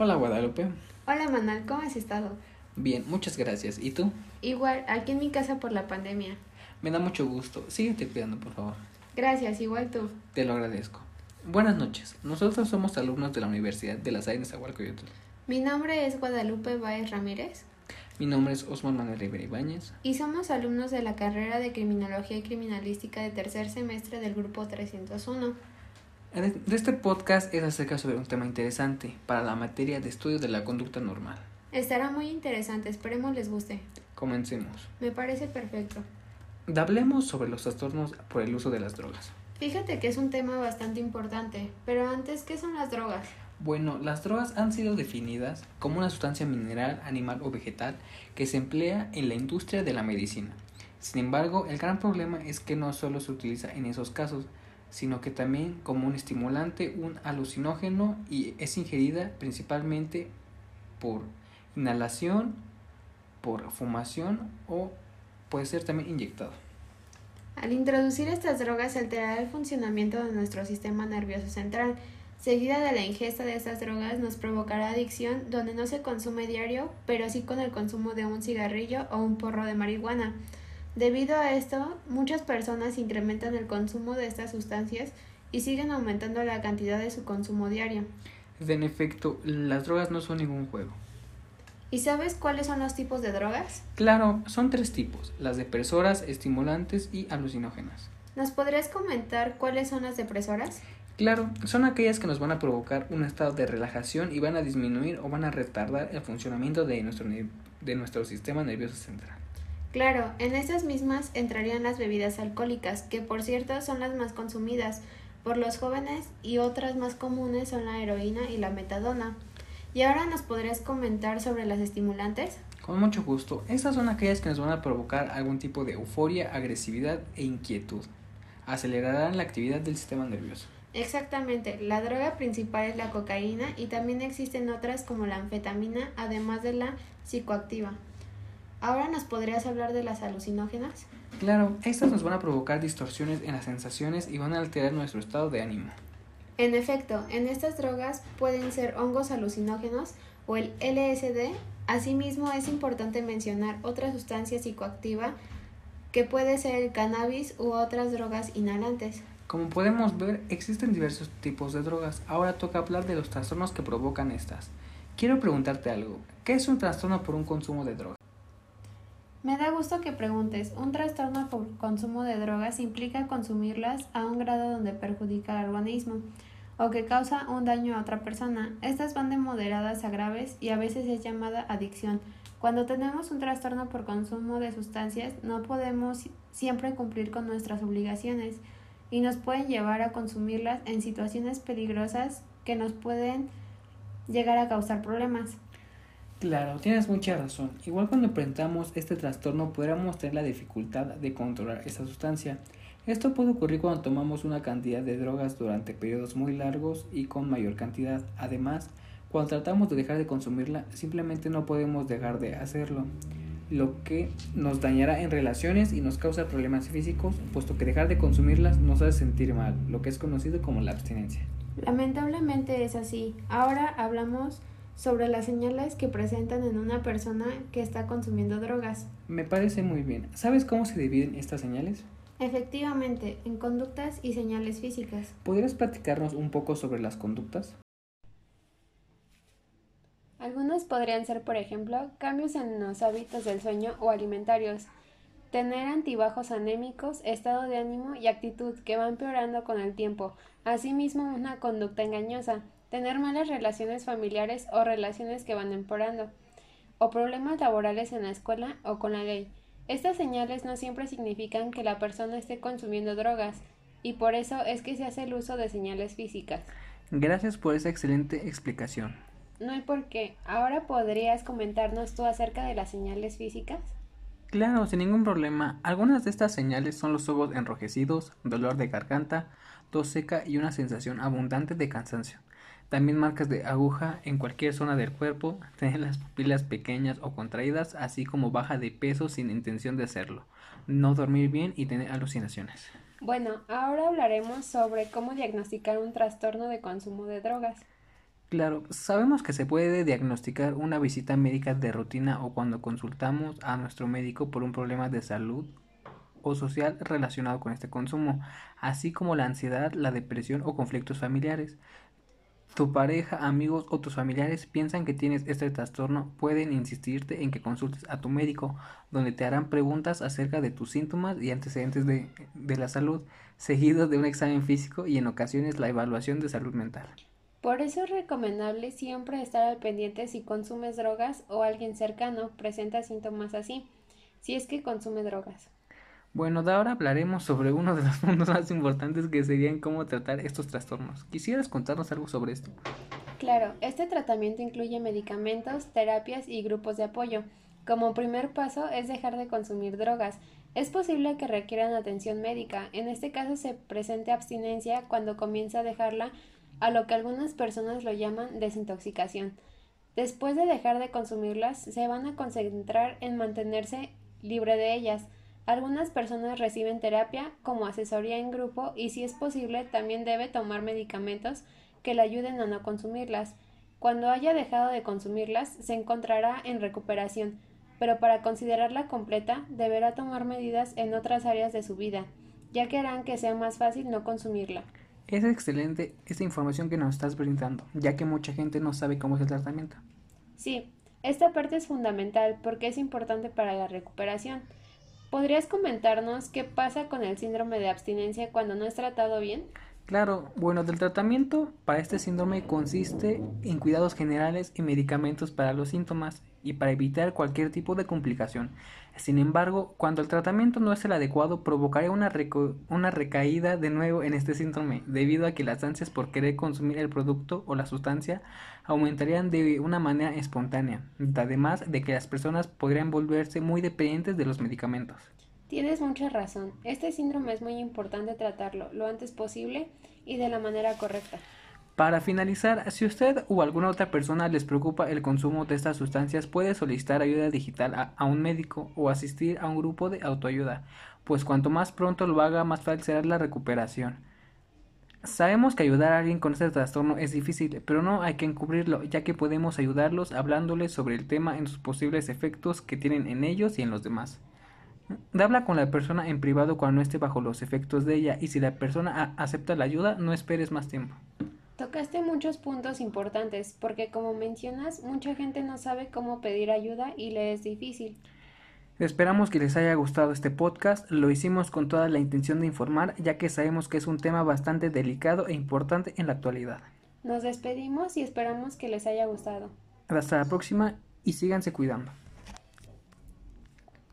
Hola Guadalupe. Hola Manal, ¿cómo has estado? Bien, muchas gracias. ¿Y tú? Igual, aquí en mi casa por la pandemia. Me da mucho gusto. Síguete cuidando, por favor. Gracias, igual tú. Te lo agradezco. Buenas noches. Nosotros somos alumnos de la Universidad de las Aires Agualcoyotl. Mi nombre es Guadalupe Báez Ramírez. Mi nombre es Osman Manuel Rivera Ibáñez. Y somos alumnos de la carrera de Criminología y Criminalística de tercer semestre del grupo 301. De este podcast es acerca sobre un tema interesante para la materia de estudio de la conducta normal. Estará muy interesante, esperemos les guste. Comencemos. Me parece perfecto. Hablemos sobre los trastornos por el uso de las drogas. Fíjate que es un tema bastante importante, pero antes, ¿qué son las drogas? Bueno, las drogas han sido definidas como una sustancia mineral, animal o vegetal que se emplea en la industria de la medicina. Sin embargo, el gran problema es que no solo se utiliza en esos casos, sino que también como un estimulante, un alucinógeno y es ingerida principalmente por inhalación, por fumación o puede ser también inyectado. Al introducir estas drogas se alterará el funcionamiento de nuestro sistema nervioso central. Seguida de la ingesta de estas drogas nos provocará adicción donde no se consume diario, pero sí con el consumo de un cigarrillo o un porro de marihuana. Debido a esto, muchas personas incrementan el consumo de estas sustancias y siguen aumentando la cantidad de su consumo diario. En efecto, las drogas no son ningún juego. ¿Y sabes cuáles son los tipos de drogas? Claro, son tres tipos, las depresoras, estimulantes y alucinógenas. ¿Nos podrías comentar cuáles son las depresoras? Claro, son aquellas que nos van a provocar un estado de relajación y van a disminuir o van a retardar el funcionamiento de nuestro, de nuestro sistema nervioso central. Claro, en estas mismas entrarían las bebidas alcohólicas, que por cierto son las más consumidas por los jóvenes y otras más comunes son la heroína y la metadona. ¿Y ahora nos podrías comentar sobre las estimulantes? Con mucho gusto. Estas son aquellas que nos van a provocar algún tipo de euforia, agresividad e inquietud. Acelerarán la actividad del sistema nervioso. Exactamente, la droga principal es la cocaína y también existen otras como la anfetamina, además de la psicoactiva. ¿Ahora nos podrías hablar de las alucinógenas? Claro, estas nos van a provocar distorsiones en las sensaciones y van a alterar nuestro estado de ánimo. En efecto, en estas drogas pueden ser hongos alucinógenos o el LSD. Asimismo, es importante mencionar otra sustancia psicoactiva que puede ser el cannabis u otras drogas inhalantes. Como podemos ver, existen diversos tipos de drogas. Ahora toca hablar de los trastornos que provocan estas. Quiero preguntarte algo. ¿Qué es un trastorno por un consumo de drogas? Me da gusto que preguntes. Un trastorno por consumo de drogas implica consumirlas a un grado donde perjudica al organismo o que causa un daño a otra persona. Estas van de moderadas a graves y a veces es llamada adicción. Cuando tenemos un trastorno por consumo de sustancias no podemos siempre cumplir con nuestras obligaciones y nos pueden llevar a consumirlas en situaciones peligrosas que nos pueden llegar a causar problemas. Claro, tienes mucha razón. Igual cuando enfrentamos este trastorno podríamos tener la dificultad de controlar esta sustancia. Esto puede ocurrir cuando tomamos una cantidad de drogas durante periodos muy largos y con mayor cantidad. Además, cuando tratamos de dejar de consumirla, simplemente no podemos dejar de hacerlo, lo que nos dañará en relaciones y nos causa problemas físicos, puesto que dejar de consumirlas nos hace sentir mal, lo que es conocido como la abstinencia. Lamentablemente es así. Ahora hablamos sobre las señales que presentan en una persona que está consumiendo drogas. Me parece muy bien. ¿Sabes cómo se dividen estas señales? Efectivamente, en conductas y señales físicas. ¿Podrías platicarnos un poco sobre las conductas? Algunas podrían ser, por ejemplo, cambios en los hábitos del sueño o alimentarios, tener antibajos anémicos, estado de ánimo y actitud que van empeorando con el tiempo, asimismo una conducta engañosa, tener malas relaciones familiares o relaciones que van empeorando, o problemas laborales en la escuela o con la ley. Estas señales no siempre significan que la persona esté consumiendo drogas, y por eso es que se hace el uso de señales físicas. Gracias por esa excelente explicación. No hay por qué. ¿Ahora podrías comentarnos tú acerca de las señales físicas? Claro, sin ningún problema. Algunas de estas señales son los ojos enrojecidos, dolor de garganta, tos seca y una sensación abundante de cansancio. También marcas de aguja en cualquier zona del cuerpo, tener las pupilas pequeñas o contraídas, así como baja de peso sin intención de hacerlo, no dormir bien y tener alucinaciones. Bueno, ahora hablaremos sobre cómo diagnosticar un trastorno de consumo de drogas. Claro, sabemos que se puede diagnosticar una visita médica de rutina o cuando consultamos a nuestro médico por un problema de salud o social relacionado con este consumo, así como la ansiedad, la depresión o conflictos familiares. Tu pareja, amigos o tus familiares piensan que tienes este trastorno, pueden insistirte en que consultes a tu médico, donde te harán preguntas acerca de tus síntomas y antecedentes de, de la salud, seguidos de un examen físico y en ocasiones la evaluación de salud mental. Por eso es recomendable siempre estar al pendiente si consumes drogas o alguien cercano presenta síntomas así, si es que consume drogas. Bueno, de ahora hablaremos sobre uno de los puntos más importantes que serían cómo tratar estos trastornos. ¿Quisieras contarnos algo sobre esto? Claro, este tratamiento incluye medicamentos, terapias y grupos de apoyo. Como primer paso es dejar de consumir drogas. Es posible que requieran atención médica. En este caso se presente abstinencia cuando comienza a dejarla a lo que algunas personas lo llaman desintoxicación. Después de dejar de consumirlas, se van a concentrar en mantenerse libre de ellas. Algunas personas reciben terapia como asesoría en grupo y si es posible también debe tomar medicamentos que le ayuden a no consumirlas. Cuando haya dejado de consumirlas, se encontrará en recuperación, pero para considerarla completa deberá tomar medidas en otras áreas de su vida, ya que harán que sea más fácil no consumirla. Es excelente esta información que nos estás brindando, ya que mucha gente no sabe cómo es el tratamiento. Sí, esta parte es fundamental porque es importante para la recuperación. ¿Podrías comentarnos qué pasa con el síndrome de abstinencia cuando no es tratado bien? Claro, bueno, del tratamiento para este síndrome consiste en cuidados generales y medicamentos para los síntomas y para evitar cualquier tipo de complicación. Sin embargo, cuando el tratamiento no es el adecuado, provocaría una, una recaída de nuevo en este síndrome, debido a que las ansias por querer consumir el producto o la sustancia aumentarían de una manera espontánea, además de que las personas podrían volverse muy dependientes de los medicamentos. Tienes mucha razón. Este síndrome es muy importante tratarlo lo antes posible y de la manera correcta. Para finalizar, si usted o alguna otra persona les preocupa el consumo de estas sustancias, puede solicitar ayuda digital a, un médico o asistir a un grupo de autoayuda, pues cuanto más pronto lo haga, más fácil será la recuperación. Sabemos que ayudar a alguien con este trastorno es difícil, pero no hay que encubrirlo, ya que podemos ayudarlos hablándoles sobre el tema en sus posibles efectos que tienen en ellos y en los demás. Habla con la persona en privado cuando esté bajo los efectos de ella y si la persona acepta la ayuda, no esperes más tiempo. Tocaste muchos puntos importantes porque como mencionas, mucha gente no sabe cómo pedir ayuda y le es difícil. Esperamos que les haya gustado este podcast, lo hicimos con toda la intención de informar ya que sabemos que es un tema bastante delicado e importante en la actualidad. Nos despedimos y esperamos que les haya gustado. Hasta la próxima y síganse cuidando.